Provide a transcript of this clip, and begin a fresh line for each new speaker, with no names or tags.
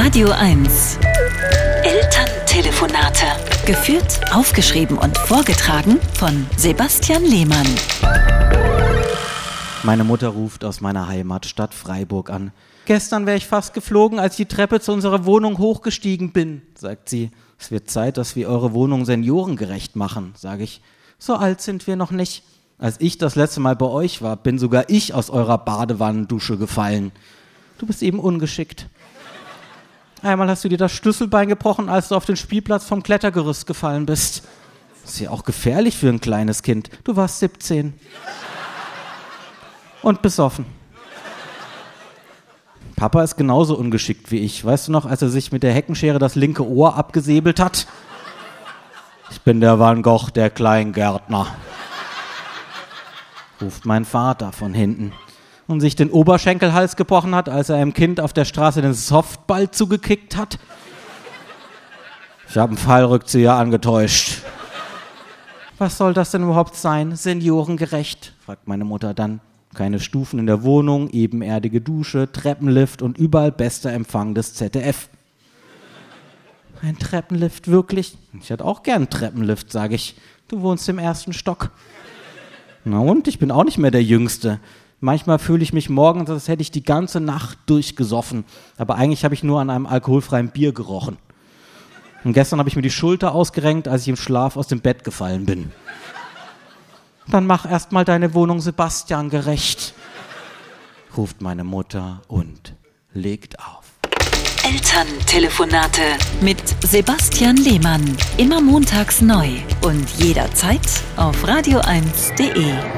Radio 1. Elterntelefonate. Geführt, aufgeschrieben und vorgetragen von Sebastian Lehmann.
Meine Mutter ruft aus meiner Heimatstadt Freiburg an. Gestern wäre ich fast geflogen, als ich die Treppe zu unserer Wohnung hochgestiegen bin, sagt sie. Es wird Zeit, dass wir eure Wohnung seniorengerecht machen, sage ich. So alt sind wir noch nicht. Als ich das letzte Mal bei euch war, bin sogar ich aus eurer Badewannendusche gefallen. Du bist eben ungeschickt. Einmal hast du dir das Schlüsselbein gebrochen, als du auf den Spielplatz vom Klettergerüst gefallen bist. Ist ja auch gefährlich für ein kleines Kind. Du warst 17. Und besoffen. Papa ist genauso ungeschickt wie ich. Weißt du noch, als er sich mit der Heckenschere das linke Ohr abgesäbelt hat? Ich bin der Van Gogh, der Kleingärtner. Ruft mein Vater von hinten und sich den Oberschenkelhals gebrochen hat, als er einem Kind auf der Straße den Softball zugekickt hat. Ich habe einen Fallrückzieher angetäuscht. Was soll das denn überhaupt sein? Seniorengerecht? fragt meine Mutter dann. Keine Stufen in der Wohnung, ebenerdige Dusche, Treppenlift und überall bester Empfang des ZDF. Ein Treppenlift, wirklich? Ich hätte auch gern einen Treppenlift, sage ich. Du wohnst im ersten Stock. Na und? Ich bin auch nicht mehr der Jüngste. Manchmal fühle ich mich morgens, als hätte ich die ganze Nacht durchgesoffen. Aber eigentlich habe ich nur an einem alkoholfreien Bier gerochen. Und gestern habe ich mir die Schulter ausgerenkt, als ich im Schlaf aus dem Bett gefallen bin. Dann mach erst mal deine Wohnung Sebastian gerecht, ruft meine Mutter und legt auf.
Elterntelefonate mit Sebastian Lehmann. Immer montags neu und jederzeit auf radio1.de.